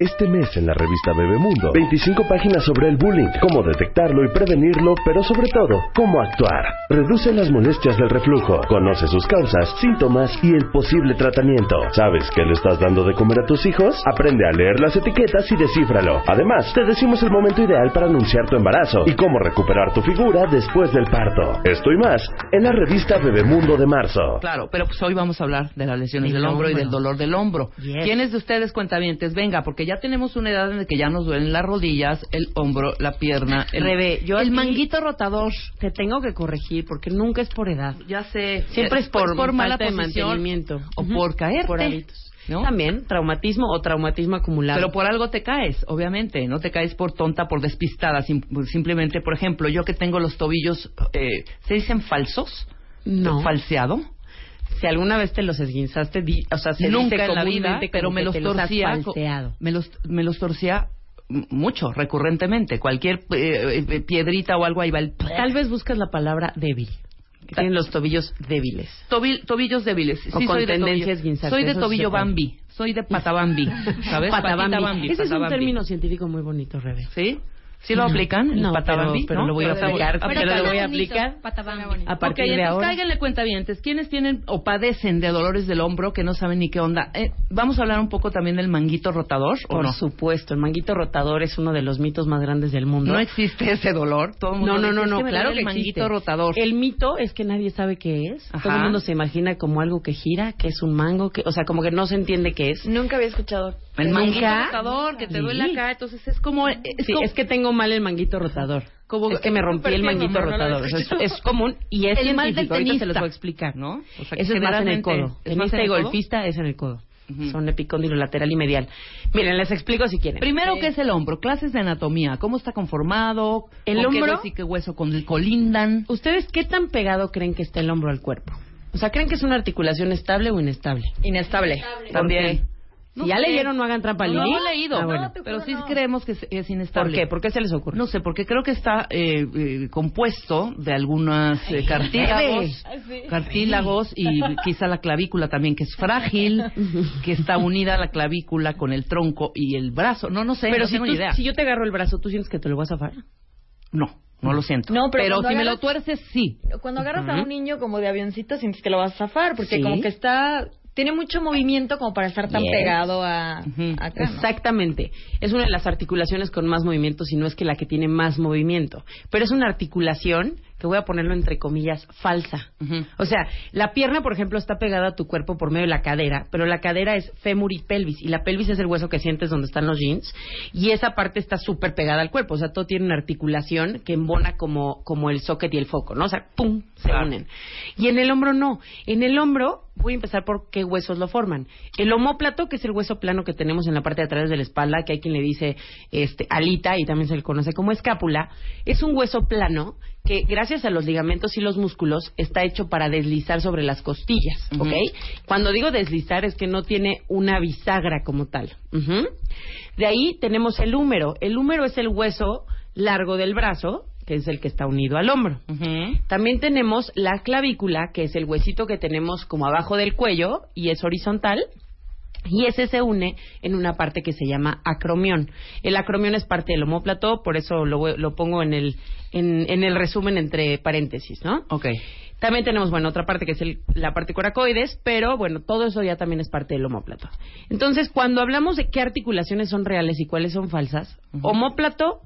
Este mes en la revista Bebemundo, 25 páginas sobre el bullying, cómo detectarlo y prevenirlo, pero sobre todo, cómo actuar. Reduce las molestias del reflujo, conoce sus causas, síntomas y el posible tratamiento. ¿Sabes qué le estás dando de comer a tus hijos? Aprende a leer las etiquetas y descífralo. Además, te decimos el momento ideal para anunciar tu embarazo y cómo recuperar tu figura después del parto. Esto y más en la revista Bebemundo de marzo. Claro, pero pues hoy vamos a hablar de las lesiones Del del hombro y del dolor del hombro. Yes. ¿Quiénes de ustedes cuentavientes? Venga, porque ya tenemos una edad en la que ya nos duelen las rodillas, el hombro, la pierna, el, Rebe, yo el manguito rotador. Te tengo que corregir porque nunca es por edad. Ya sé. Siempre es por, mala falta de mantenimiento. o por caerte. Por hábitos. ¿no? También, traumatismo o traumatismo acumulado. Pero por algo te caes, obviamente. No te caes por tonta, por despistada. sim- simplemente, por ejemplo, yo que tengo los tobillos, eh, ¿se dicen falsos? no. ¿Falseado? Si alguna vez te los esguinzaste, di- o sea, se Nunca dice en la vida, pero me los torcía. me los, me los torcía mucho, recurrentemente. Cualquier eh, eh, piedrita o algo ahí va el... Tal vez buscas la palabra débil. Que tienen los tobillos débiles. Tobil- tobillos débiles. O Sí, con soy de tendencias tobillo- Soy de tobillo. Bambi. Soy de patabambi. ¿Sabes? Patabambi. Ese es un término científico muy bonito, Rebe. ¿Sí? ¿Sí lo aplican? ¿El No, patabambi? pero- pero ¿no? lo voy a aplicar, pero- pero lo voy a aplicar a de entonces ahora. cáiganle cuentavientes. ¿Quiénes tienen o padecen de dolores del hombro que no saben ni qué onda? Eh, Vamos a hablar un poco también del manguito rotador, ¿o Por no? supuesto, el manguito rotador es uno de los mitos más grandes del mundo. No existe ese dolor. Todo el mundo No, no, no, "Es no, me claro que el manguito existe. rotador. El mito es que nadie sabe qué es. Ajá. Todo el mundo se imagina como algo que gira, que es un mango, que, o sea, como que no se entiende qué es. Nunca había escuchado. El manguito rotador que te duele acá, entonces es como... Es Sí, como- es que tengo mal el manguito rotador. Como- es que me rompí el manguito no rotador. Es, común y es El mal del. Ahorita se los tenista. voy a explicar. ¿no? O sea, Eso es más en el codo. ¿es más Tenista en y el golfista es en el codo. Son epicóndilo lateral y medial. Miren, les explico si quieren. Primero, ¿qué es el hombro? Clases de anatomía. ¿Cómo está conformado? El ¿Con qué hombro- hueso y qué hueso con colindan? ¿Ustedes qué tan pegado creen que está el hombro al cuerpo? O sea, ¿creen que es una articulación estable o inestable? Inestable. También. Si ya leyeron, no hagan trampa, No, Lili. no he leído. Ah, bueno. pero sí creemos que es, es inestable. ¿Por qué? ¿Por qué se les ocurre? No sé, porque creo que está eh, eh, compuesto de algunos eh, cartílagos, cartílagos y quizá la clavícula también, que es frágil, que está unida a la clavícula con el tronco y el brazo. No, no sé, Pero no si, tengo tú- ni idea. si yo te agarro el brazo, ¿tú sientes que te lo vas a zafar? No, no lo siento. No, pero cuando si me lo tuerces, sí. Cuando agarras a un niño como de avioncito, sientes que lo vas a zafar, porque Sí. como que está... Tiene mucho movimiento como para estar tan Yes. pegado a... Ujú. acá, ¿no? Exactamente. Es una de las articulaciones con más movimiento, si no es que la que tiene más movimiento. Pero es una articulación, que voy a ponerlo entre comillas, falsa. O sea, la pierna, por ejemplo, está pegada a tu cuerpo por medio de la cadera, pero la cadera es fémur y pelvis, y la pelvis es el hueso que sientes donde están los jeans, y esa parte está súper pegada al cuerpo. O sea, todo tiene una articulación que embona como, como el socket y el foco, ¿no? O sea, ¡pum! se unen. Y en el hombro no. En el hombro, voy a empezar por qué huesos lo forman. El omóplato, que es el hueso plano que tenemos en la parte de atrás de la espalda, que hay quien le dice este, alita y también se le conoce como escápula, es un hueso plano que gracias a los ligamentos y los músculos está hecho para deslizar sobre las costillas. ¿ok? Cuando digo deslizar es que no tiene una bisagra como tal. Ujú. De ahí tenemos el húmero. El húmero es el hueso largo del brazo, que es el que está unido al hombro. También tenemos la clavícula, que es el huesito que tenemos como abajo del cuello y es horizontal. Y ese se une en una parte que se llama acromión. El acromión es parte del homóplato, por eso lo, lo pongo en el, en, en el resumen entre paréntesis, ¿no? Ok. También tenemos, bueno, otra parte que es el- la parte coracoides, pero bueno, todo eso ya también es parte del homóplato. Entonces, cuando hablamos de qué articulaciones son reales y cuáles son falsas, homóplato,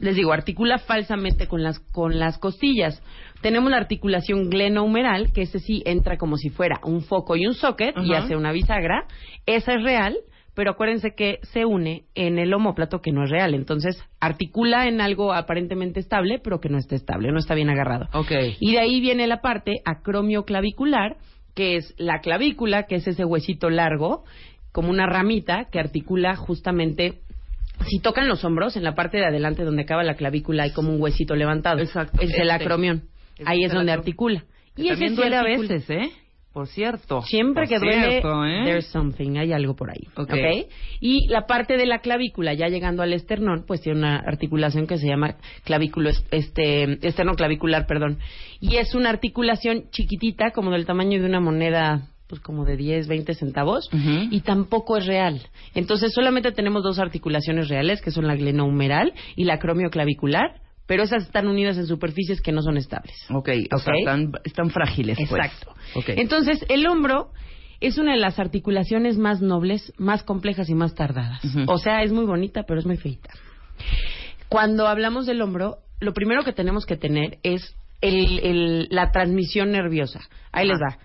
les digo, articula falsamente con las, con las costillas. Tenemos la articulación glenohumeral, que ese sí entra como si fuera un foco y un socket y hace una bisagra. Esa es real, pero acuérdense que se une en el homóplato que no es real. Entonces, articula en algo aparentemente estable, pero que no está estable, no está bien agarrado. Ok. Y de ahí viene la parte acromioclavicular, que es la clavícula, que es ese huesito largo, como una ramita que articula justamente si tocan los hombros, en la parte de adelante donde acaba la clavícula hay como un huesito levantado. Exacto, Es el este. acromión. Este Ahí es donde articula. Que Y también duele a veces, ¿eh? Por cierto. Siempre Por que duele, cierto, ¿eh? there's something, hay algo por ahí. Ok. ¿ok? Y la parte de la clavícula, ya llegando al esternón, pues tiene una articulación que se llama clavículo, este, esterno clavicular, perdón. Y es una articulación chiquitita, como del tamaño de una moneda, pues como de 10, 20 centavos, y tampoco es real. Entonces solamente tenemos dos articulaciones reales, que son la glenohumeral y la acromioclavicular, pero esas están unidas en superficies que no son estables. Ok, o sea, están, están frágiles, pues. Exacto. Ok. Entonces, el hombro es una de las articulaciones más nobles, más complejas y más tardadas. O sea, es muy bonita, pero es muy feita. Cuando hablamos del hombro, lo primero que tenemos que tener es el- el- la transmisión nerviosa. Ahí les va.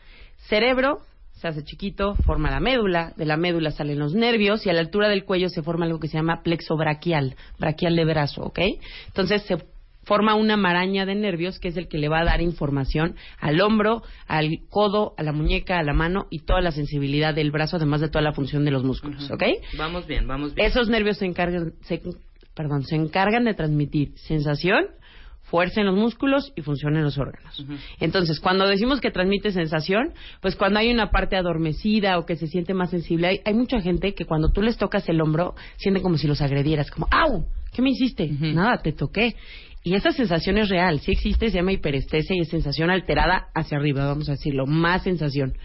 Cerebro se hace chiquito, forma la médula, de la médula salen los nervios y a la altura del cuello se forma algo que se llama plexo braquial, braquial de brazo, ¿ok? Entonces se forma una maraña de nervios que es el que le va a dar información al hombro, al codo, a la muñeca, a la mano y toda la sensibilidad del brazo, además de toda la función de los músculos, ¿ok? Vamos bien, vamos bien. Esos nervios se encargan, se, perdón, se encargan de transmitir sensación, fuerza en los músculos y función en los órganos. Entonces, cuando decimos que transmite sensación, pues cuando hay una parte adormecida o que se siente más sensible, hay, hay mucha gente que cuando tú les tocas el hombro, sienten como si los agredieras, como, ¡au! ¿Qué me hiciste? Nada, te toqué. Y esa sensación es real, sí existe, se llama hiperestesia y es sensación alterada hacia arriba, vamos a decirlo, más sensación.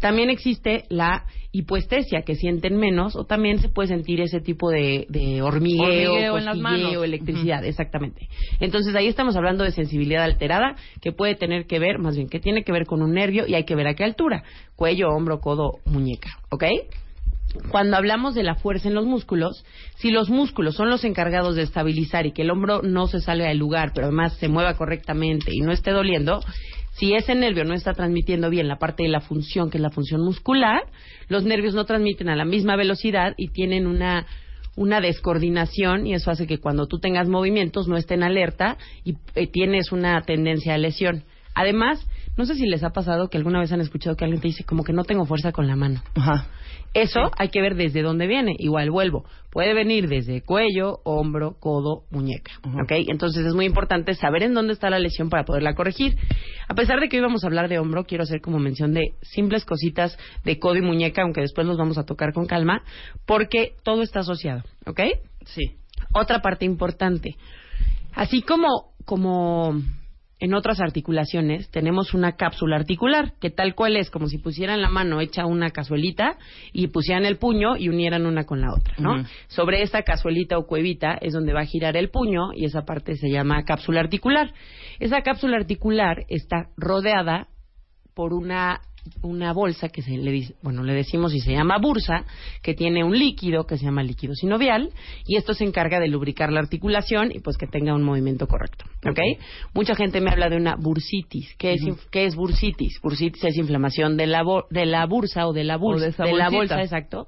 También existe la hipoestesia, que sienten menos, o también se puede sentir ese tipo de, de hormigueo, Hormigueo en las cosquilleo, manos. electricidad, exactamente. Entonces ahí estamos hablando de sensibilidad alterada, que puede tener que ver, más bien, que tiene que ver con un nervio y hay que ver a qué altura, cuello, hombro, codo, muñeca, ¿ok? Cuando hablamos de la fuerza en los músculos, si los músculos son los encargados de estabilizar y que el hombro no se salga del lugar, pero además se mueva correctamente y no esté doliendo, si ese nervio no está transmitiendo bien la parte de la función, que es la función muscular, los nervios no transmiten a la misma velocidad y tienen una una descoordinación y eso hace que cuando tú tengas movimientos no estén alerta y eh, tienes una tendencia a lesión. Además, no sé si les ha pasado que alguna vez han escuchado que alguien te dice como que no tengo fuerza con la mano. Ajá. Eso hay que ver desde dónde viene. Igual vuelvo. Puede venir desde cuello, hombro, codo, muñeca. Ujú. ¿Ok? Entonces es muy importante saber en dónde está la lesión para poderla corregir. A pesar de que hoy vamos a hablar de hombro, quiero hacer como mención de simples cositas de codo y muñeca, aunque después los vamos a tocar con calma, porque todo está asociado. ¿Ok? Sí. Otra parte importante. Así como, como en otras articulaciones, tenemos una cápsula articular, que tal cual es como si pusieran la mano hecha una cazuelita y pusieran el puño y unieran una con la otra, ¿no? Sobre esa cazuelita o cuevita es donde va a girar el puño y esa parte se llama cápsula articular. Esa cápsula articular está rodeada por una una bolsa que se le dice, bueno, le decimos y se llama bursa, que tiene un líquido que se llama líquido sinovial y esto se encarga de lubricar la articulación y pues que tenga un movimiento correcto, ¿ok? Mucha gente me habla de una bursitis. ¿Qué es, inf- ¿qué es bursitis? Bursitis es inflamación de la, de la bursa o de la O de bursa, esa de la bolsa, exacto.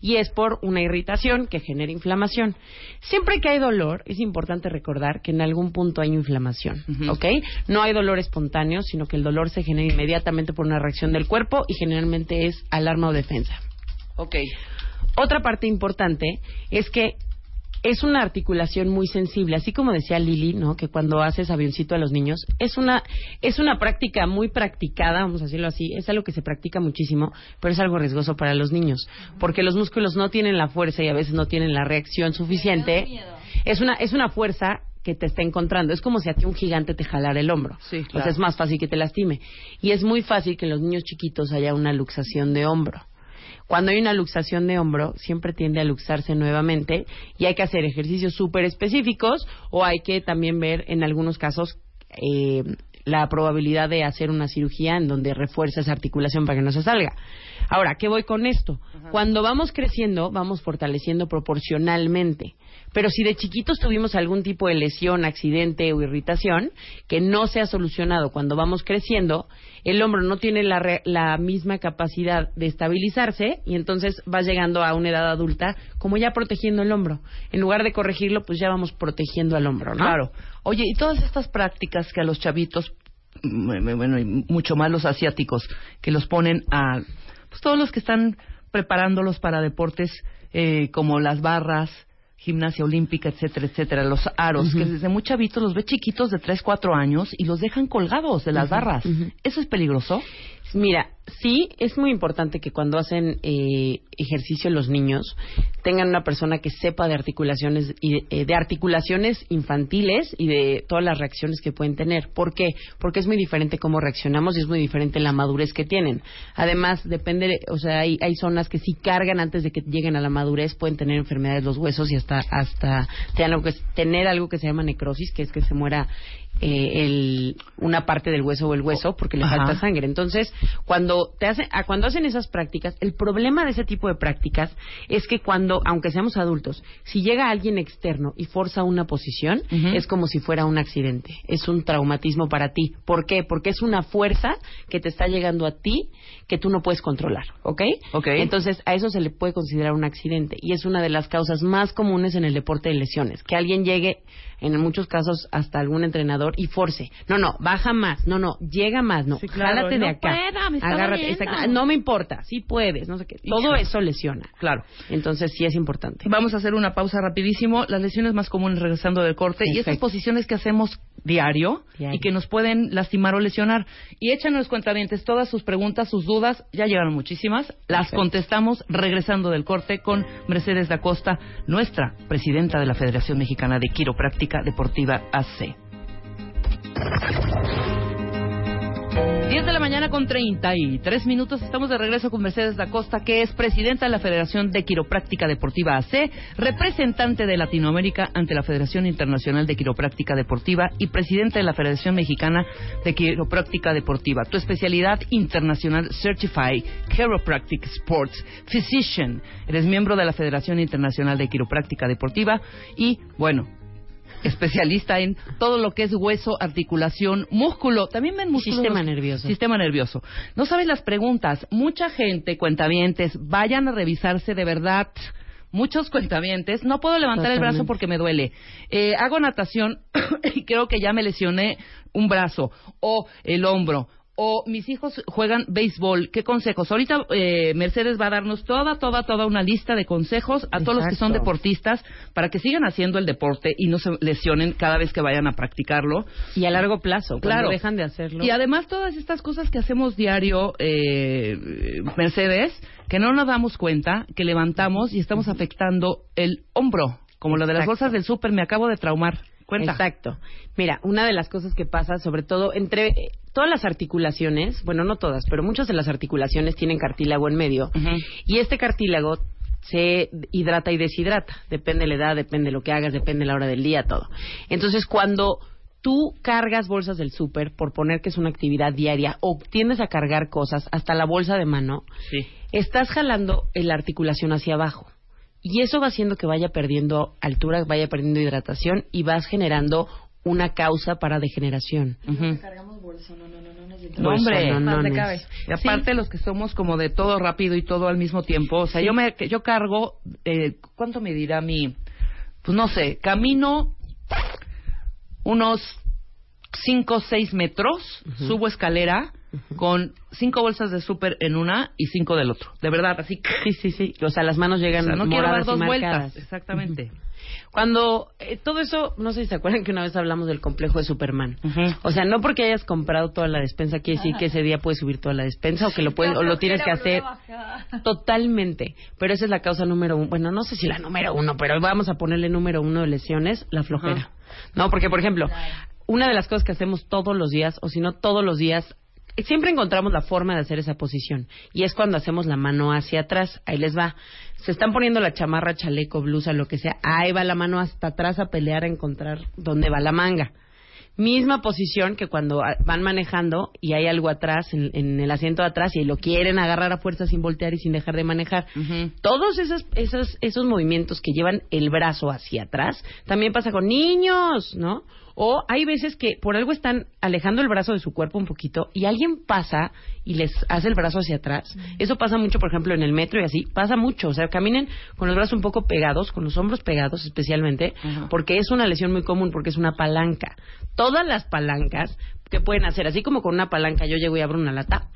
Y es por una irritación que genera inflamación. Siempre que hay dolor, es importante recordar que en algún punto hay inflamación. ¿ok? No hay dolor espontáneo, sino que el dolor se genera inmediatamente por una reacción del cuerpo y generalmente es alarma o defensa. Ok. Otra parte importante es que es una articulación muy sensible, así como decía Lili, ¿no? Que cuando haces avioncito a los niños es una es una práctica muy practicada, vamos a decirlo así, es algo que se practica muchísimo, pero es algo riesgoso para los niños, porque los músculos no tienen la fuerza y a veces no tienen la reacción suficiente. Es una es una fuerza que te está encontrando. Es como si a ti un gigante te jalara el hombro. Sí, O claro. sea, es más fácil que te lastime. Y es muy fácil que en los niños chiquitos haya una luxación de hombro. Cuando hay una luxación de hombro, siempre tiende a luxarse nuevamente y hay que hacer ejercicios súper específicos o hay que también ver en algunos casos eh, la probabilidad de hacer una cirugía en donde refuerza esa articulación para que no se salga. Ahora, ¿qué voy con esto? Cuando vamos creciendo, vamos fortaleciendo proporcionalmente. Pero si de chiquitos tuvimos algún tipo de lesión, accidente o irritación que no se ha solucionado cuando vamos creciendo, el hombro no tiene la, re- la misma capacidad de estabilizarse y entonces va llegando a una edad adulta como ya protegiendo el hombro. En lugar de corregirlo, pues ya vamos protegiendo al hombro, ¿no? Claro. Oye, y todas estas prácticas que a los chavitos, mm, bueno, y mucho más los asiáticos, que los ponen a, pues todos los que están preparándolos para deportes eh, como las barras, gimnasia olímpica, etcétera, etcétera, los aros, que desde muy chavitos los ve chiquitos de 3, 4 años y los dejan colgados de las barras. ¿Eso es peligroso? Mira, sí, es muy importante que cuando hacen eh, ejercicio los niños tengan una persona que sepa de articulaciones y de, eh, de articulaciones infantiles y de todas las reacciones que pueden tener. ¿Por qué? Porque es muy diferente cómo reaccionamos y es muy diferente la madurez que tienen. Además, depende, o sea, hay, hay zonas que si cargan antes de que lleguen a la madurez pueden tener enfermedades de los huesos y hasta hasta tener algo que se llama necrosis, que es que se muera eh, el, una parte del hueso o el hueso porque le Ajá. falta sangre. Entonces, cuando te hacen, cuando hacen esas prácticas, el problema de ese tipo de prácticas es que cuando, aunque seamos adultos, si llega alguien externo y forza una posición, es como si fuera un accidente, es un traumatismo para ti. ¿Por qué? Porque es una fuerza que te está llegando a ti que tú no puedes controlar, ¿ok? Ok. Entonces, a eso se le puede considerar un accidente y es una de las causas más comunes en el deporte de lesiones, que alguien llegue en muchos casos hasta algún entrenador y force. No, no, baja más. No, no, llega más. No, Sí, claro, jálate de no acá. pueda, me Agárrate. exacta- No me importa, sí puedes, no sé qué. Todo eso lesiona. Claro. Entonces, sí es importante. Vamos a hacer una pausa rapidísimo. Las lesiones más comunes regresando del corte y estas posiciones que hacemos diario, Diario. y que nos pueden lastimar o lesionar. Y échanos cuentavientes todas sus preguntas, sus dudas. Ya llegaron muchísimas. Las Perfecto. contestamos regresando del corte con Mercedes da Costa, nuestra presidenta de la Federación Mexicana de Quiropráctica Deportiva AC. 10 de la mañana con 33 minutos. Estamos de regreso con Mercedes da Costa, que es presidenta de la Federación de Quiropráctica Deportiva AC, representante de Latinoamérica ante la Federación Internacional de Quiropráctica Deportiva y presidenta de la Federación Mexicana de Quiropráctica Deportiva. Tu especialidad internacional Certified Chiropractic Sports Physician. Eres miembro de la Federación Internacional de Quiropráctica Deportiva y, bueno, especialista en todo lo que es hueso, articulación, músculo. También ven músculo. Sistema nervioso. Sistema nervioso. No sabes las preguntas. Mucha gente, cuentavientes, vayan a revisarse de verdad. Muchos cuentavientes, no puedo levantar el brazo porque me duele. Eh, hago natación y creo que ya me lesioné un brazo o el hombro. O mis hijos juegan béisbol. ¿Qué consejos? Ahorita eh, Mercedes va a darnos toda, toda, toda una lista de consejos a todos los que son deportistas para que sigan haciendo el deporte y no se lesionen cada vez que vayan a practicarlo. Y a largo plazo, Claro. dejan de hacerlo. Y además todas estas cosas que hacemos diario, eh, Mercedes, que no nos damos cuenta, que levantamos y estamos afectando el hombro, como lo de las Exacto. bolsas del súper, me acabo de traumar. Cuenta. Exacto. Mira, una de las cosas que pasa, sobre todo entre todas las articulaciones, bueno, no todas, pero muchas de las articulaciones tienen cartílago en medio. Y este cartílago se hidrata y deshidrata. Depende de la edad, depende de lo que hagas, depende de la hora del día, todo. Entonces, cuando tú cargas bolsas del súper, por poner que es una actividad diaria, o tiendes a cargar cosas, hasta la bolsa de mano, Sí. estás jalando la articulación hacia abajo. Y eso va haciendo que vaya perdiendo altura, vaya perdiendo hidratación y vas generando una causa para degeneración. Ujú. Cargamos bolso, no, no, no, no necesito. No, hombre. no, Más no, de no. cabe. Y aparte los que somos como de todo rápido y todo al mismo tiempo, o sea, Sí. yo me yo cargo eh, ¿cuánto me dirá mi pues no sé, camino unos 5 o 6 metros, subo escalera con cinco bolsas de súper en una y cinco del otro. De verdad, así Sí, sí, sí. O sea, las manos o llegan sea, no quiero dar y dos vueltas. Exactamente. Cuando eh, todo eso, no sé si se acuerdan que una vez hablamos del complejo de Superman. O sea, no porque hayas comprado toda la despensa quiere decir que ese día puedes subir toda la despensa o que lo puedes o lo tienes que hacer totalmente. Pero esa es la causa número uno. Bueno, no sé si la número uno, pero vamos a ponerle número uno de lesiones, la flojera. No, porque por ejemplo, una de las cosas que hacemos todos los días, o si no todos los días, siempre encontramos la forma de hacer esa posición. Y es cuando hacemos la mano hacia atrás. Ahí les va. Se están poniendo la chamarra, chaleco, blusa, lo que sea. Ahí va la mano hasta atrás a pelear a encontrar dónde va la manga. Misma posición que cuando ah, van manejando y hay algo atrás, en, en el asiento de atrás, y lo quieren agarrar a fuerza sin voltear y sin dejar de manejar. Todos esos, esos, esos movimientos que llevan el brazo hacia atrás, también pasa con niños, ¿no? O hay veces que por algo están alejando el brazo de su cuerpo un poquito y alguien pasa y les hace el brazo hacia atrás. Eso pasa mucho, por ejemplo, en el metro y así. Pasa mucho. O sea, caminen con los brazos un poco pegados, con los hombros pegados especialmente, Ajá. porque es una lesión muy común, porque es una palanca. Todas las palancas que pueden hacer, así como con una palanca yo llego y abro una lata,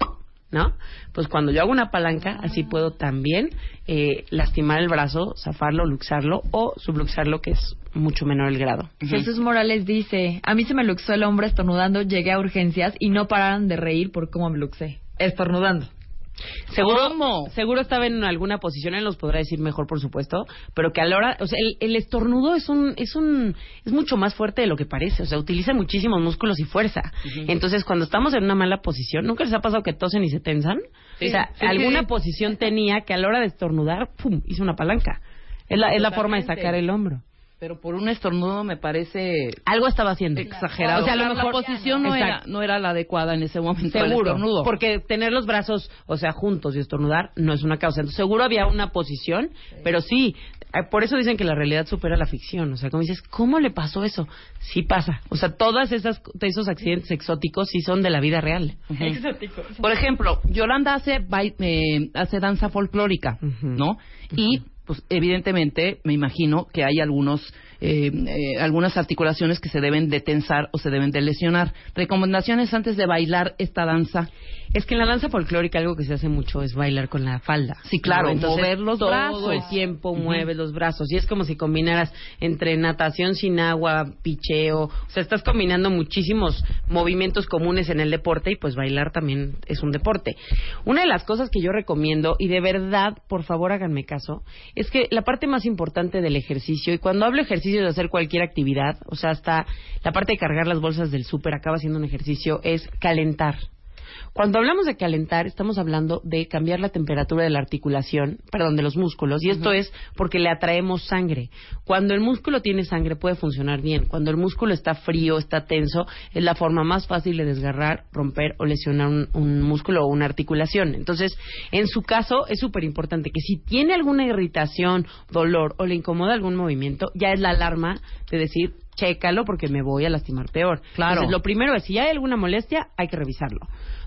¿no? Pues cuando yo hago una palanca, así puedo también eh, lastimar el brazo, zafarlo, luxarlo o subluxarlo, que es mucho menor el grado. Jesús Morales dice, a mí se me luxó el hombro estornudando, llegué a urgencias y no pararon de reír por cómo me luxé. Estornudando. Seguro, ¿Cómo? seguro estaba en alguna posición, él nos podrá decir mejor, por supuesto, pero que a la hora, o sea, el, el estornudo es un, es un, es mucho más fuerte de lo que parece, o sea, utiliza muchísimos músculos y fuerza. Entonces, cuando estamos en una mala posición, ¿nunca les ha pasado que tosen y se tensan? Sí. O sea, Sí, alguna sí. posición tenía que a la hora de estornudar, pum, hizo una palanca. Es la, es la forma de sacar el hombro. Pero por un estornudo me parece Algo estaba haciendo. exagerado. O sea, a lo la mejor posición no era, no era la adecuada en ese momento. Seguro, estornudo. porque tener los brazos, o sea, juntos y estornudar no es una causa. Entonces, seguro había una posición, pero sí, eh, por eso dicen que la realidad supera la ficción. O sea, como dices, ¿cómo le pasó eso? Sí pasa. O sea, todas esas esos accidentes exóticos sí son de la vida real. Exótico. Por ejemplo, Yolanda hace, eh, hace danza folclórica, Ujú. ¿no? Y, pues, evidentemente, me imagino que hay algunos, eh, eh, algunas articulaciones que se deben de tensar o se deben de lesionar. Recomendaciones antes de bailar esta danza. Es que en la danza folclórica algo que se hace mucho es bailar con la falda. Sí, claro, Entonces, mover los todo brazos. el tiempo mueves los brazos. Y es como si combinaras entre natación sin agua, picheo. O sea, estás combinando muchísimos movimientos comunes en el deporte y pues bailar también es un deporte. Una de las cosas que yo recomiendo, y de verdad, por favor háganme caso, es que la parte más importante del ejercicio, y cuando hablo ejercicio de hacer cualquier actividad, o sea, hasta la parte de cargar las bolsas del súper acaba siendo un ejercicio, es calentar. Cuando hablamos de calentar, estamos hablando de cambiar la temperatura de la articulación, perdón, de los músculos, y esto es porque le atraemos sangre. Cuando el músculo tiene sangre puede funcionar bien. Cuando el músculo está frío, está tenso, es la forma más fácil de desgarrar, romper o lesionar un, un músculo o una articulación. Entonces, en su caso, es súper importante que si tiene alguna irritación, dolor o le incomoda algún movimiento, ya es la alarma de decir, chécalo porque me voy a lastimar peor. Claro. Entonces, lo primero es, si hay alguna molestia, hay que revisarlo.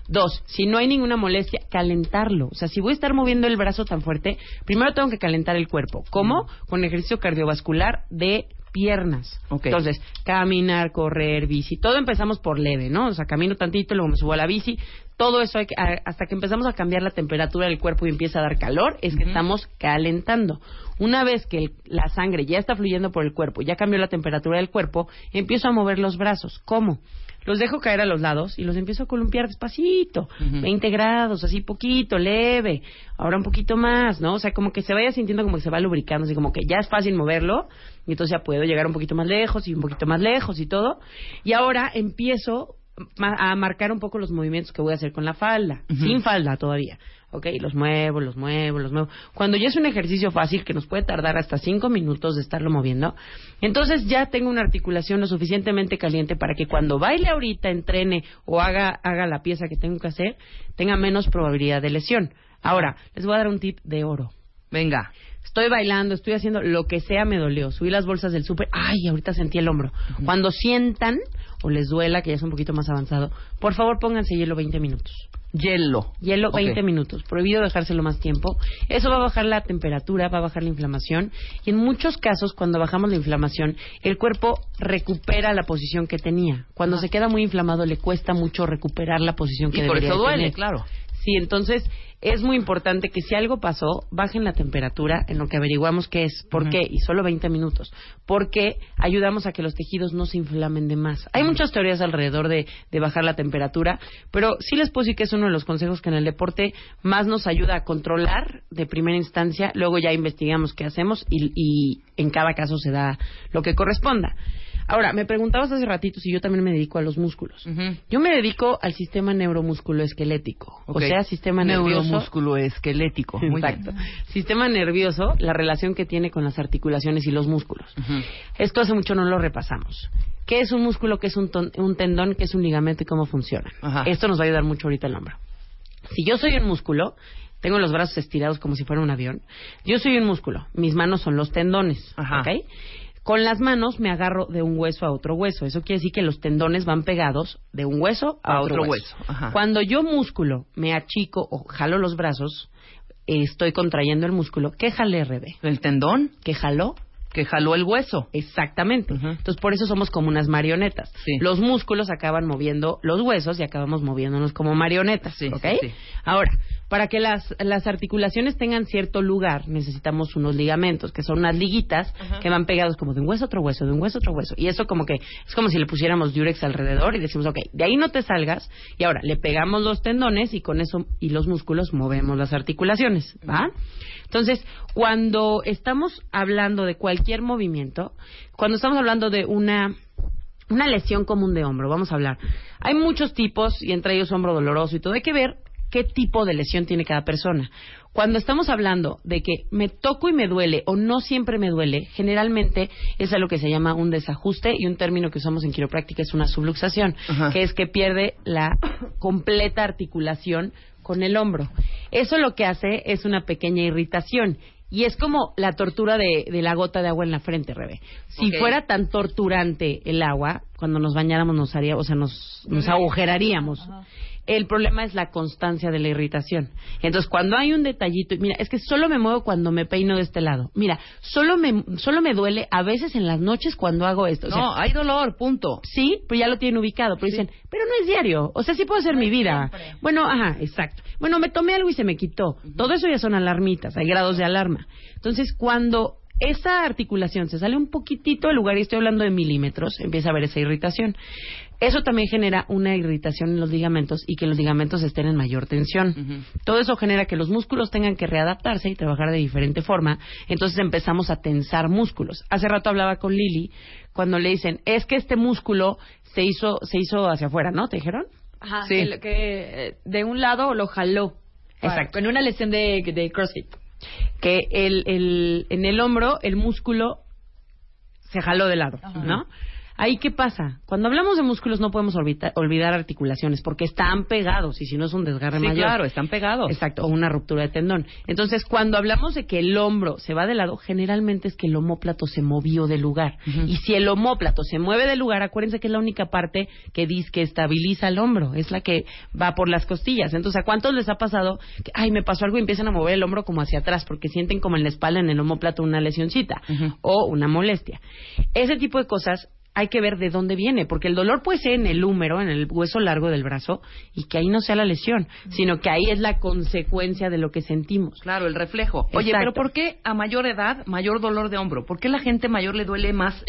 Dos, si no hay ninguna molestia, calentarlo. O sea, si voy a estar moviendo el brazo tan fuerte, primero tengo que calentar el cuerpo. ¿Cómo? Con ejercicio cardiovascular de piernas. Entonces, caminar, correr, bici, todo empezamos por leve, ¿no? O sea, camino tantito, luego me subo a la bici. Todo eso hay que- hasta que empezamos a cambiar la temperatura del cuerpo y empieza a dar calor, es que estamos calentando. Una vez que el- la sangre ya está fluyendo por el cuerpo, ya cambió la temperatura del cuerpo, empiezo a mover los brazos. ¿Cómo? Los dejo caer a los lados y los empiezo a columpiar despacito, Ujú. 20 grados, así poquito, leve, ahora un poquito más, ¿no? O sea, como que se vaya sintiendo como que se va lubricando, así como que ya es fácil moverlo y entonces ya puedo llegar un poquito más lejos y un poquito más lejos y todo. Y ahora empiezo a marcar un poco los movimientos que voy a hacer con la falda, sin falda todavía. ¿ok? Los muevo, los muevo, los muevo. Cuando ya es un ejercicio fácil que nos puede tardar hasta cinco minutos de estarlo moviendo, entonces ya tengo una articulación lo suficientemente caliente para que cuando baile ahorita, entrene o haga, haga la pieza que tengo que hacer, tenga menos probabilidad de lesión. Ahora, les voy a dar un tip de oro. Venga. Estoy bailando, estoy haciendo lo que sea, me dolió. Subí las bolsas del súper, ay, ahorita sentí el hombro. Cuando sientan o les duela, que ya es un poquito más avanzado, por favor pónganse hielo 20 minutos. Hielo. Hielo Ok. 20 minutos, prohibido dejárselo más tiempo. Eso va a bajar la temperatura, va a bajar la inflamación y en muchos casos cuando bajamos la inflamación, el cuerpo recupera la posición que tenía. Cuando se queda muy inflamado le cuesta mucho recuperar la posición que Y por eso duele, tener. claro. Sí, entonces es muy importante que si algo pasó, bajen la temperatura en lo que averiguamos qué es, por qué, y solo 20 minutos, porque ayudamos a que los tejidos no se inflamen de más. Hay muchas teorías alrededor de, de bajar la temperatura, pero sí les puedo decir que es uno de los consejos que en el deporte más nos ayuda a controlar de primera instancia, luego ya investigamos qué hacemos y, y en cada caso se da lo que corresponda. Ahora, me preguntabas hace ratito si yo también me dedico a los músculos. Yo me dedico al sistema neuromusculoesquelético, Ok. o sea, sistema nervioso. Neuromúsculo esquelético. Muy bien. Exacto. Sistema nervioso, la relación que tiene con las articulaciones y los músculos. Esto hace mucho no lo repasamos. ¿Qué es un músculo? ¿Qué es un, ton- un tendón? ¿Qué es un ligamento y cómo funciona? Ajá. Esto nos va a ayudar mucho ahorita el hombro. Si yo soy un músculo, tengo los brazos estirados como si fuera un avión. Yo soy un músculo. Mis manos son los tendones. Ajá. ¿Ok? Con las manos me agarro de un hueso a otro hueso. Eso quiere decir que los tendones van pegados de un hueso a, A otro, otro hueso. hueso, ajá. Cuando yo músculo me achico o jalo los brazos, eh, estoy contrayendo el músculo. ¿Qué jalé, Rebe? ¿El tendón? ¿Qué jaló? Que jaló el hueso. Exactamente. Entonces, por eso somos como unas marionetas. Los músculos acaban moviendo los huesos y acabamos moviéndonos como marionetas. Sí, Ahora, para que las, las articulaciones tengan cierto lugar, necesitamos unos ligamentos, que son unas liguitas que van pegados como de un hueso a otro hueso, de un hueso a otro hueso. Y eso como que es como si le pusiéramos diurex alrededor y decimos, ok, de ahí no te salgas. Y ahora le pegamos los tendones y con eso y los músculos movemos las articulaciones. ¿Va? Entonces, cuando estamos hablando de cualquier movimiento, cuando estamos hablando de una una lesión común de hombro, vamos a hablar. Hay muchos tipos y entre ellos hombro doloroso y todo. Hay que ver qué tipo de lesión tiene cada persona. Cuando estamos hablando de que me toco y me duele o no siempre me duele, generalmente es a lo que se llama un desajuste y un término que usamos en quiropráctica es una subluxación, que es que pierde la completa articulación con el hombro. Eso lo que hace es una pequeña irritación y es como la tortura de, la gota de agua en la frente, Rebe. Si fuera tan torturante el agua, cuando nos bañáramos nos haría, o sea, nos, nos agujeraríamos. El problema es la constancia de la irritación. Entonces, cuando hay un detallito, mira, es que solo me muevo cuando me peino de este lado. Mira, solo me, solo me duele a veces en las noches cuando hago esto. no, hay dolor, punto. Sí, pero ya lo tienen ubicado. Pero dicen, pero no es diario. O sea, sí puedo hacer mi vida. Bueno, ajá, exacto. Bueno, me tomé algo y se me quitó. Todo eso ya son alarmitas, hay grados de alarma. Entonces, cuando esa articulación se sale un poquitito del lugar, y estoy hablando de milímetros, empieza a haber esa irritación. Eso también genera una irritación en los ligamentos y que los ligamentos estén en mayor tensión. Todo eso genera que los músculos tengan que readaptarse y trabajar de diferente forma. Entonces empezamos a tensar músculos. Hace rato hablaba con Lili cuando le dicen, es que este músculo se hizo, se hizo hacia afuera, ¿no? ¿Te dijeron? Ajá, sí. que, de un lado lo jaló. Exacto. En una lesión de, de CrossFit que el, el, en el hombro el músculo se jaló de lado, ¿no? Ahí, ¿qué pasa? Cuando hablamos de músculos no podemos olvidar, articulaciones porque están pegados y si no es un desgarre sí, mayor. claro, están pegados. Exacto, o una ruptura de tendón. Entonces, cuando hablamos de que el hombro se va de lado, generalmente es que el homóplato se movió del lugar. Y si el homóplato se mueve del lugar, acuérdense que es la única parte que dice que estabiliza el hombro, es la que va por las costillas. Entonces, ¿a cuántos les ha pasado que, ay, me pasó algo y empiezan a mover el hombro como hacia atrás porque sienten como en la espalda, en el homóplato, una lesioncita o una molestia? Ese tipo de cosas hay que ver de dónde viene, porque el dolor puede ser en el húmero, en el hueso largo del brazo, y que ahí no sea la lesión, sino que ahí es la consecuencia de lo que sentimos. Claro, el reflejo. Oye, pero ¿por qué a mayor edad, mayor dolor de hombro? ¿Por qué la gente mayor le duele más,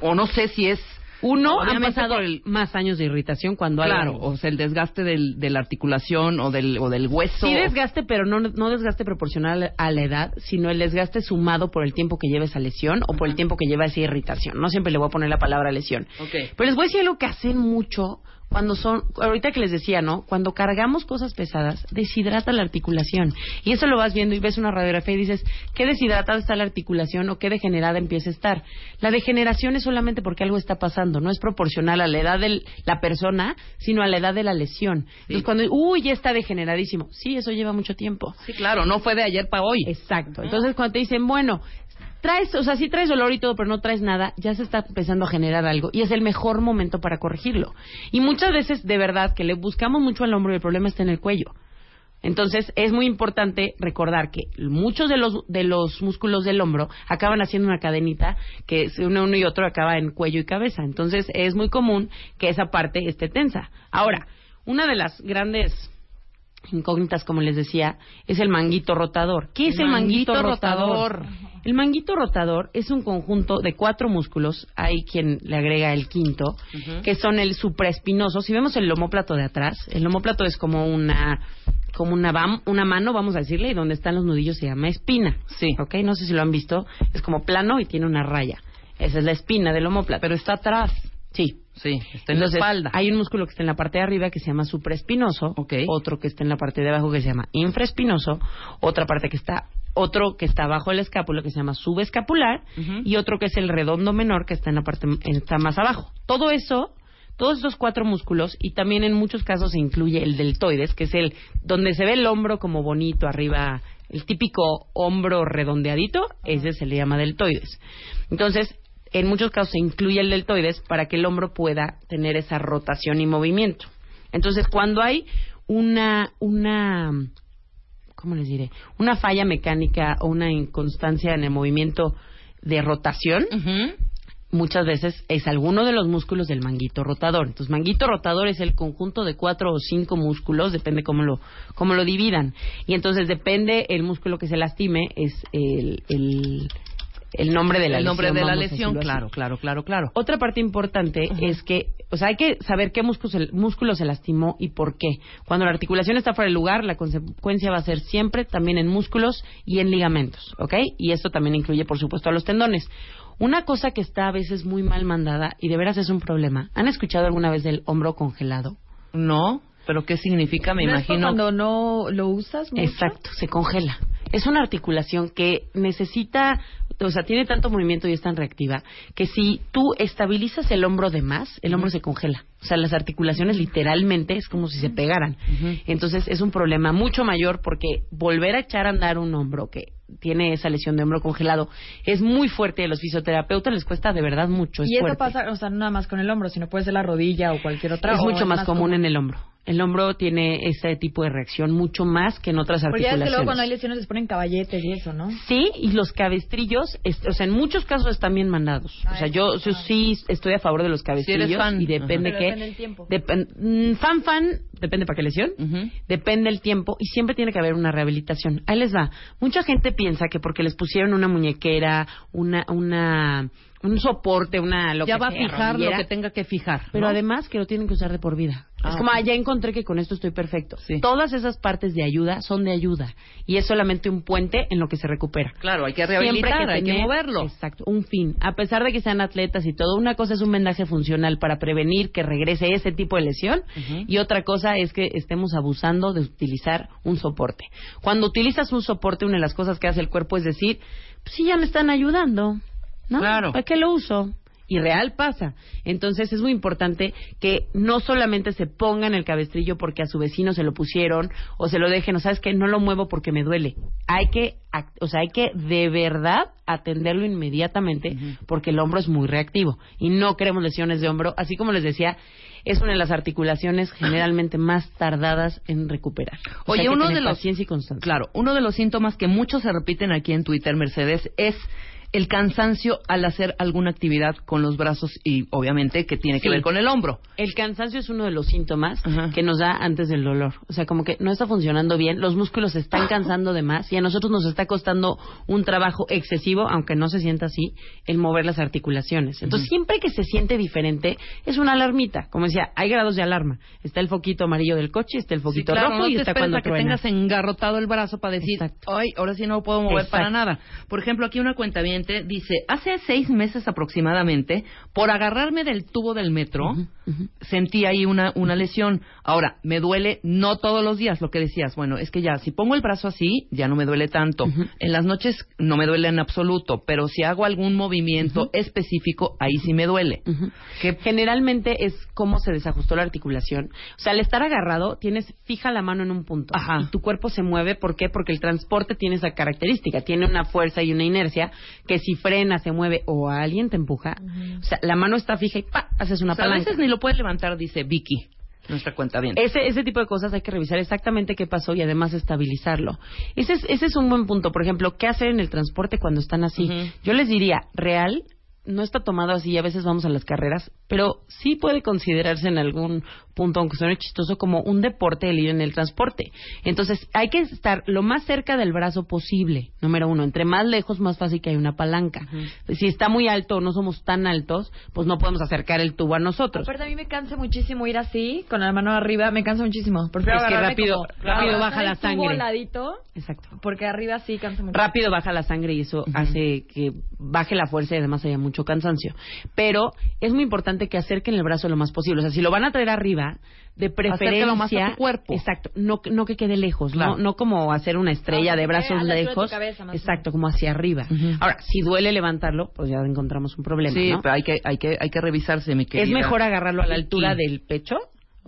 o no sé si es uno, han pasado más años de irritación cuando claro, o sea, el desgaste del, de la articulación o del, o del hueso. Sí desgaste, pero no, no desgaste proporcional a la edad, sino el desgaste sumado por el tiempo que lleva esa lesión o por el tiempo que lleva esa irritación. No siempre le voy a poner la palabra lesión. Pero les voy a decir algo que hacen mucho cuando son, ahorita que les decía, ¿no? Cuando cargamos cosas pesadas, deshidrata la articulación. Y eso lo vas viendo y ves una radiografía y dices, ¿qué deshidratada está la articulación o qué degenerada empieza a estar? La degeneración es solamente porque algo está pasando, no es proporcional a la edad de la persona, sino a la edad de la lesión. Entonces, cuando, uy, ya está degeneradísimo. Sí, eso lleva mucho tiempo. Sí, claro, no fue de ayer para hoy. Exacto. Entonces, cuando te dicen, bueno, traes, o sea, sí traes dolor y todo, pero no traes nada, ya se está empezando a generar algo y es el mejor momento para corregirlo. Y muchas veces, de verdad, que le buscamos mucho al hombro y el problema está en el cuello. Entonces, es muy importante recordar que muchos de los, de los músculos del hombro acaban haciendo una cadenita que uno, uno y otro acaba en cuello y cabeza. Entonces, es muy común que esa parte esté tensa. Ahora, una de las grandes incógnitas, como les decía, es el manguito rotador. ¿Qué es el manguito, rotador? El manguito rotador es un conjunto de cuatro músculos, hay quien le agrega el quinto, que son el supraespinoso. Si vemos el homóplato de atrás, el homóplato es como una como una, una mano, vamos a decirle, y donde están los nudillos se llama espina. Sí. ¿Ok? No sé si lo han visto. Es como plano y tiene una raya. Esa es la espina del homóplato. Pero está atrás. Sí. Sí, está en la espalda. Hay un músculo que está en la parte de arriba que se llama supraespinoso, otro que está en la parte de abajo que se llama infraespinoso, otra parte que está otro que está abajo del escápulo que se llama subescapular y otro que es el redondo menor que está en la parte está más abajo. Todo eso todos estos cuatro músculos y también en muchos casos se incluye el deltoides, que es el donde se ve el hombro como bonito arriba, el típico hombro redondeadito, ese se le llama deltoides. Entonces, en muchos casos se incluye el deltoides para que el hombro pueda tener esa rotación y movimiento. Entonces, cuando hay una, una, ¿cómo les diré? Una falla mecánica o una inconstancia en el movimiento de rotación, muchas veces es alguno de los músculos del manguito rotador. Entonces, manguito rotador es el conjunto de cuatro o cinco músculos, depende cómo lo, cómo lo dividan. Y entonces, depende el músculo que se lastime, es el, el, el nombre de la el lesión. nombre de la lesión, claro, claro, claro, claro. Otra parte importante es que, o sea, hay que saber qué músculo se, músculo se lastimó y por qué. Cuando la articulación está fuera del lugar, la consecuencia va a ser siempre también en músculos y en ligamentos, ¿ok? Y esto también incluye, por supuesto, a los tendones. Una cosa que está a veces muy mal mandada y de veras es un problema. ¿Han escuchado alguna vez del hombro congelado? No, pero ¿qué significa? Me ¿No es por imagino. cuando no lo usas mucho? Exacto, se congela. Es una articulación que necesita, o sea, tiene tanto movimiento y es tan reactiva que si tú estabilizas el hombro de más, el hombro se congela. O sea, las articulaciones literalmente es como si se pegaran. Entonces es un problema mucho mayor porque volver a echar a andar un hombro que tiene esa lesión de hombro congelado es muy fuerte y a los fisioterapeutas les cuesta de verdad mucho. Es y eso fuerte. pasa, o sea, no nada más con el hombro, sino puede ser la rodilla o cualquier otra. es mucho más común en el hombro. El hombro tiene ese tipo de reacción mucho más que en otras Porque ya es articulaciones. que luego cuando hay lesiones les ponen caballetes y eso, ¿no? Sí, y los cabestrillos, es- o sea, en muchos casos están bien mandados. O sea, yo, yo sí estoy a favor de los cabestrillos fan. y depende Pero que depende el tiempo. depen- mm, fan fan depende para qué lesión, depende el tiempo y siempre tiene que haber una rehabilitación. Ahí les va. Mucha gente piensa que porque les pusieron una muñequera, una una un soporte, una lo ya que va a sea, fijar lo que tenga que fijar. pero ¿no? además que lo tienen que usar de por vida. Ah, es como, ah, ya encontré que con esto estoy perfecto. Sí. Todas esas partes de ayuda son de ayuda y es solamente un puente en lo que se recupera. Claro, hay que rehabilitar, hay que moverlo. Exacto, un fin. A pesar de que sean atletas y todo, una cosa es un vendaje funcional para prevenir que regrese ese tipo de lesión y otra cosa es que estemos abusando de utilizar un soporte. Cuando utilizas un soporte, una de las cosas que hace el cuerpo es decir, pues sí, ya me están ayudando, ¿no? Claro. ¿Para qué lo uso? Y real pasa. Entonces es muy importante que no solamente se pongan el cabestrillo porque a su vecino se lo pusieron o se lo dejen, o sabes que no lo muevo porque me duele. Hay que, o sea, hay que de verdad atenderlo inmediatamente porque el hombro es muy reactivo y no queremos lesiones de hombro. Así como les decía, es una de las articulaciones generalmente más tardadas en recuperar. O Oye, sea, uno de los paciencia y constancia. Claro, uno de los síntomas que muchos se repiten aquí en Twitter, Mercedes, es el cansancio al hacer alguna actividad con los brazos y obviamente que tiene que Sí. ver con el hombro. El cansancio es uno de los síntomas Ajá. que nos da antes del dolor. O sea, como que no está funcionando bien, los músculos se están cansando de más y a nosotros nos está costando un trabajo excesivo, aunque no se sienta así, el mover las articulaciones. Entonces, siempre que se siente diferente, es una alarmita. Como decía, hay grados de alarma. Está el foquito amarillo del coche, está el foquito Sí, claro, rojo no y te está cuando que truena. tengas engarrotado el brazo para decir, Exacto. ay, ahora sí no puedo mover Exacto. para nada. Por ejemplo, aquí una cuenta dice, hace seis meses aproximadamente, por agarrarme del tubo del metro, sentí ahí una, una lesión. Ahora, me duele no todos los días, lo que decías. Bueno, es que ya, si pongo el brazo así, ya no me duele tanto. En las noches no me duele en absoluto, pero si hago algún movimiento específico, ahí sí me duele. Que Generalmente es cómo se desajustó la articulación. O sea, al estar agarrado, tienes fija la mano en un punto. Ajá. Y tu cuerpo se mueve. ¿Por qué? Porque el transporte tiene esa característica. Tiene una fuerza y una inercia que si frena, se mueve o alguien te empuja. O sea, la mano está fija y ¡pa! haces una o sea, a palanca. veces ni lo puedes levantar, dice Vicky, nuestra cuenta bien. Ese, ese tipo de cosas hay que revisar exactamente qué pasó y además estabilizarlo. Ese es, ese es un buen punto. Por ejemplo, ¿qué hacer en el transporte cuando están así? Yo les diría, real, no está tomado así, a veces vamos a las carreras, pero sí puede considerarse en algún punto, aunque suene chistoso, como un deporte el ir en el transporte. Entonces, hay que estar lo más cerca del brazo posible, número uno. Entre más lejos, más fácil que hay una palanca. Si está muy alto o no somos tan altos, pues no podemos acercar el tubo a nosotros. Aparte, a mí me cansa muchísimo ir así, con la mano arriba, me cansa muchísimo. Prefiero Es que rápido- como- rápido baja la sangre. ladito, Exacto. porque arriba sí cansa mucho. rápido baja la sangre y eso hace que baje la fuerza y además haya mucho cansancio. Pero es muy importante que acerquen el brazo lo más posible. O sea, si lo van a traer arriba, de preferencia... Más a tu cuerpo. Exacto. No, no que quede lejos. Claro. No, no como hacer una estrella Ah, de que brazos quede a la altura de tu lejos. cabeza, más o exacto, como hacia arriba. Ahora, si duele levantarlo, pues ya encontramos un problema, Sí, ¿no? pero hay que, hay que, hay que revisarse, mi Es querida. mejor agarrarlo a la altura del pecho.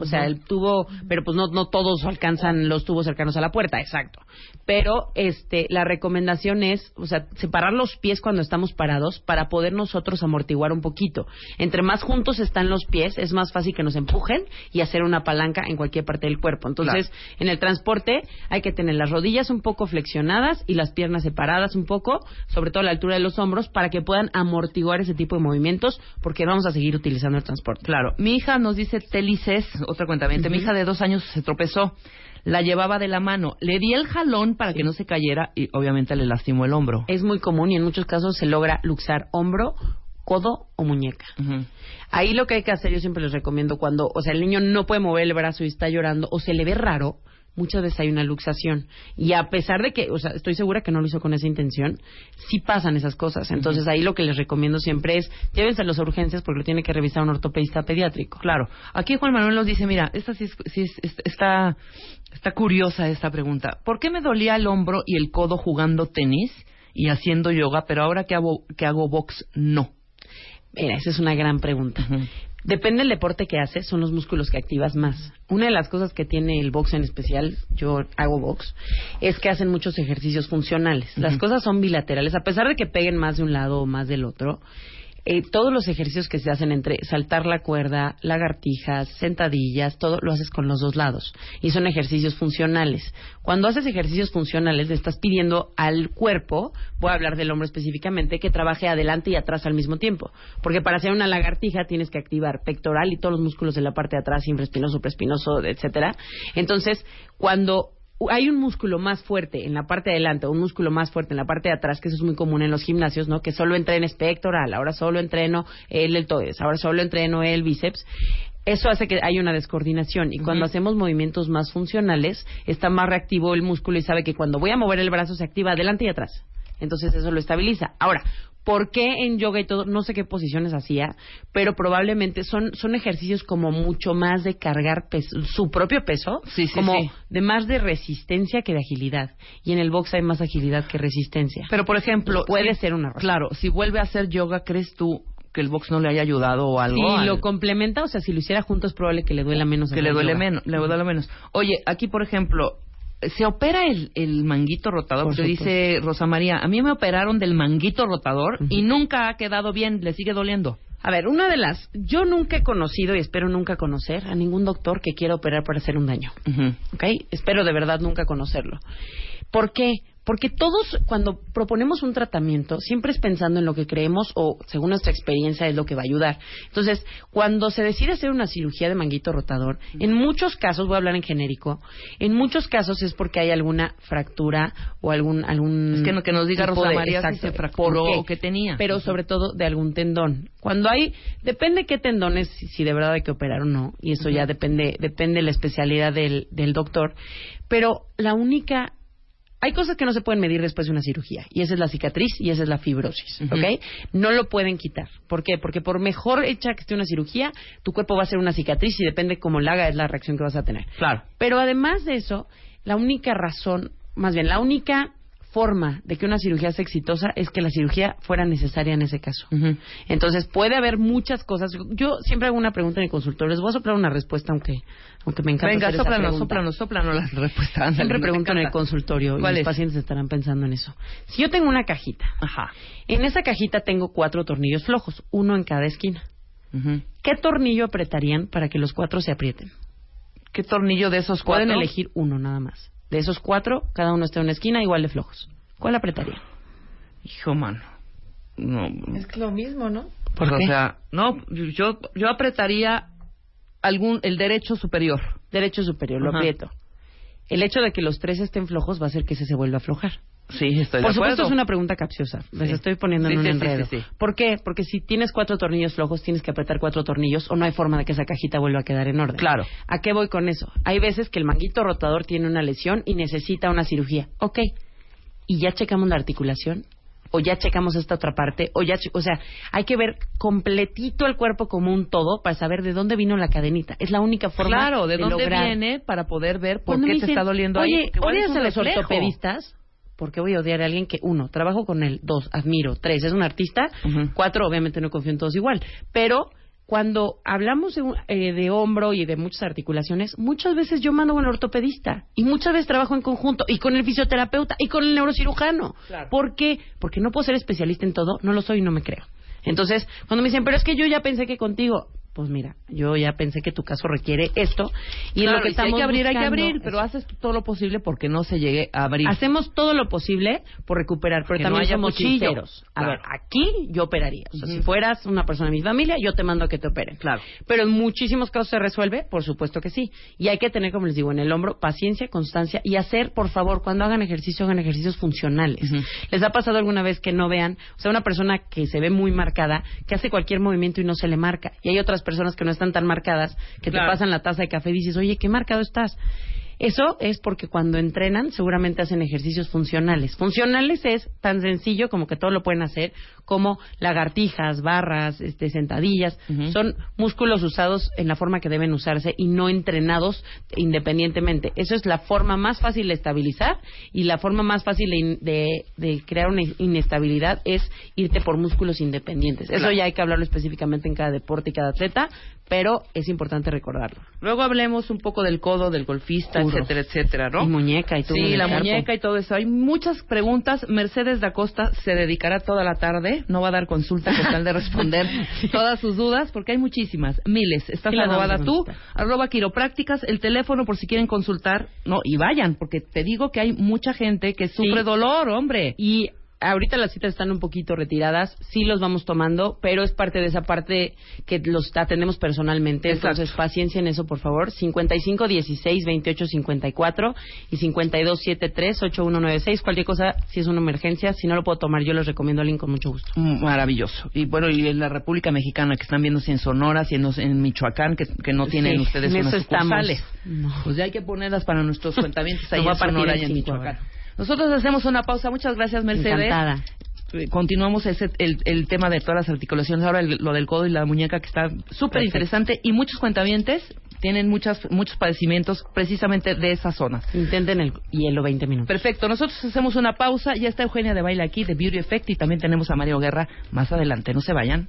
O sea, el tubo, pero pues no, no todos alcanzan los tubos cercanos a la puerta, exacto. Pero este, la recomendación es, o sea, separar los pies cuando estamos parados para poder nosotros amortiguar un poquito. Entre más juntos están los pies, es más fácil que nos empujen y hacer una palanca en cualquier parte del cuerpo. Entonces, en el transporte hay que tener las rodillas un poco flexionadas y las piernas separadas un poco, sobre todo a la altura de los hombros, para que puedan amortiguar ese tipo de movimientos, porque vamos a seguir utilizando el transporte. Claro. Mi hija nos dice Telices, otra cuenta, mi hija de dos años se tropezó. La llevaba de la mano, le di el jalón para que no se cayera y obviamente le lastimó el hombro. Es muy común y en muchos casos se logra luxar hombro, codo o muñeca. Ahí lo que hay que hacer, yo siempre les recomiendo cuando, o sea, el niño no puede mover el brazo y está llorando o se le ve raro, muchas veces hay una luxación. Y a pesar de que, o sea, estoy segura que no lo hizo con esa intención, sí pasan esas cosas. Entonces ahí lo que les recomiendo siempre es llévense a las urgencias porque lo tiene que revisar un ortopedista pediátrico. Claro. Aquí Juan Manuel nos dice, mira, esta sí, está, está curiosa esta pregunta. ¿Por qué me dolía el hombro y el codo jugando tenis y haciendo yoga, pero ahora que hago, que hago box no? Mira, esa es una gran pregunta. Depende del deporte que haces, son los músculos que activas más. Una de las cosas que tiene el box en especial, yo hago box, es que hacen muchos ejercicios funcionales. Las cosas son bilaterales, a pesar de que peguen más de un lado o más del otro eh, todos los ejercicios que se hacen entre saltar la cuerda, lagartijas, sentadillas, todo lo haces con los dos lados. Y son ejercicios funcionales. Cuando haces ejercicios funcionales, le estás pidiendo al cuerpo, voy a hablar del hombro específicamente, que trabaje adelante y atrás al mismo tiempo. Porque para hacer una lagartija tienes que activar pectoral y todos los músculos de la parte de atrás, infraespinoso, prespinoso, etcétera. Entonces, cuando hay un músculo más fuerte en la parte de adelante un músculo más fuerte en la parte de atrás, que eso es muy común en los gimnasios, ¿no? Que solo entrenes pectoral, ahora solo entreno el deltoides, ahora solo entreno el bíceps. Eso hace que haya una descoordinación y cuando hacemos movimientos más funcionales está más reactivo el músculo y sabe que cuando voy a mover el brazo se activa adelante y atrás. Entonces eso lo estabiliza. Ahora, ¿Por qué en yoga y todo? No sé qué posiciones hacía, pero probablemente son, son ejercicios como mucho más de cargar su propio peso, como de más de resistencia que de agilidad. Y en el box hay más agilidad que resistencia. Pero, por ejemplo... Puede ser una razón. Claro, si vuelve a hacer yoga, ¿crees tú que el box no le haya ayudado o algo. Si lo complementa, o sea, si lo hiciera juntos, es probable que le duela menos. Que le duele menos, le duele menos. Oye, aquí, por ejemplo, se opera el, el manguito rotador, porque dice Rosa María, a mí me operaron del manguito rotador y nunca ha quedado bien, le sigue doliendo. A ver, una de las, yo nunca he conocido y espero nunca conocer a ningún doctor que quiera operar para hacer un daño, ¿ok? Espero de verdad nunca conocerlo. ¿Por qué? Porque todos, cuando proponemos un tratamiento, siempre es pensando en lo que creemos o, según nuestra experiencia, es lo que va a ayudar. Entonces, cuando se decide hacer una cirugía de manguito rotador, en muchos casos, voy a hablar en genérico, en muchos casos es porque hay alguna fractura o algún... algún es que, que nos diga Rosa María si se fracturó o qué tenía. Pero sobre todo de algún tendón. Cuando hay... Depende qué tendones, si, de verdad hay que operar o no, y eso ya depende, depende de la especialidad del, del doctor. Pero la única hay cosas que no se pueden medir después de una cirugía, y esa es la cicatriz y esa es la fibrosis, ¿ok? No lo pueden quitar. ¿Por qué? Porque por mejor hecha que esté una cirugía, tu cuerpo va a ser una cicatriz y depende cómo la haga es la reacción que vas a tener. Claro. Pero además de eso, la única razón, más bien, la única forma de que una cirugía sea exitosa es que la cirugía fuera necesaria en ese caso. Entonces, puede haber muchas cosas. Yo siempre hago una pregunta en el consultorio. Les voy a soplar una respuesta, aunque, aunque me encanta. Venga, soplanos, soplanos, soplanos las respuestas. Siempre pregunto en el consultorio y los pacientes estarán pensando en eso. Si yo tengo una cajita, Ajá. en esa cajita tengo cuatro tornillos flojos, uno en cada esquina. ¿Qué tornillo apretarían para que los cuatro se aprieten? ¿Qué tornillo de esos cuatro? Pueden elegir uno nada más. De esos cuatro, cada uno está en una esquina igual de flojos. ¿Cuál apretaría? Hijo, mano. No. Es lo mismo, ¿no? Pues, o sea, no, yo, yo apretaría algún, el derecho superior. Derecho superior, lo aprieto. El hecho de que los tres estén flojos va a hacer que ese se vuelva a aflojar. Sí, estoy Por de supuesto es una pregunta capciosa. Les estoy poniendo en un enredo. ¿Por qué? Porque si tienes cuatro tornillos flojos, tienes que apretar cuatro tornillos o no hay forma de que esa cajita vuelva a quedar en orden. Claro. ¿A qué voy con eso? Hay veces que el manguito rotador tiene una lesión y necesita una cirugía. Ok. ¿Y ya checamos la articulación? o ya checamos esta otra parte, o ya, o sea, hay que ver completito el cuerpo como un todo para saber de dónde vino la cadenita. Es la única forma claro, de, de dónde viene para poder ver por qué te está doliendo Oye, ¿odias a los ortopedistas? Porque voy a odiar a alguien que, uno, trabajo con él, dos, admiro, tres, es un artista, cuatro, obviamente no confío en todos igual, pero cuando hablamos de, eh, de, hombro y de muchas articulaciones, muchas veces yo mando con el ortopedista y muchas veces trabajo en conjunto y con el fisioterapeuta y con el neurocirujano. ¿Por qué? Porque no puedo ser especialista en todo, no lo soy y no me creo. Entonces, cuando me dicen, pero es que yo ya pensé que contigo, pues mira, yo ya pensé que tu caso requiere esto y lo que estamos hay que abrir, hay que abrir, pero haces todo lo posible porque no se llegue a abrir. Hacemos todo lo posible por recuperar, pero también somos sinceros. A ver, aquí yo operaría. O sea, si fueras una persona de mi familia, yo te mando a que te operen. Claro. Pero en muchísimos casos se resuelve, por supuesto que sí. Y hay que tener, como les digo, en el hombro paciencia, constancia y hacer, por favor, cuando hagan ejercicio, hagan ejercicios funcionales. ¿Les ha pasado alguna vez que no vean, o sea, una persona que se ve muy marcada, que hace cualquier movimiento y no se le marca? Y hay otras personas que no están tan marcadas, que te pasan la taza de café y dices, oye, qué marcado estás. Eso es porque cuando entrenan seguramente hacen ejercicios funcionales. Funcionales es tan sencillo como que todo lo pueden hacer, como lagartijas, barras, este, sentadillas. Son músculos usados en la forma que deben usarse y no entrenados independientemente. Eso es la forma más fácil de estabilizar y la forma más fácil de, crear una inestabilidad es irte por músculos independientes. Eso ya hay que hablarlo específicamente en cada deporte y cada atleta, pero es importante recordarlo. Luego hablemos un poco del codo del golfista, etcétera, etcétera, ¿no? Y muñeca y todo. Sí, la muñeca y todo eso. Hay muchas preguntas. Mercedes da Costa se dedicará toda la tarde, no va a dar consulta con tal de responder todas sus dudas, porque hay muchísimas, miles. Estás arrobada tú, arroba quiroprácticas, el teléfono por si quieren consultar, no, y vayan, porque te digo que hay mucha gente que sufre dolor, hombre. Y ahorita las citas están un poquito retiradas, sí los vamos tomando, pero es parte de esa parte que los atendemos personalmente. Entonces, paciencia en eso, por favor. 55 16 28 54 y 52 73 8196. Cualquier cosa, si es una emergencia, si no lo puedo tomar, yo les recomiendo a alguien con mucho gusto. Mm, maravilloso. Y bueno, y en la República Mexicana, que están viendo si en Sonora, si en, Michoacán, que, que, no tienen ustedes unas sucursales. Pues ya hay que ponerlas para nuestros cuentamientos ahí en Sonora y en Michoacán. Nosotros hacemos una pausa. Muchas gracias, Mercedes. Encantada. Eh, continuamos ese, el, tema de todas las articulaciones. Ahora lo del codo y la muñeca, que está súper interesante. Y muchos cuentavientes tienen muchas, muchos padecimientos precisamente de esa zona. Intenten el hielo 20 minutos. Perfecto. Nosotros hacemos una pausa. Ya está Eugenia de Baile aquí, de Beauty Effect. Y también tenemos a Mario Guerra más adelante. No se vayan.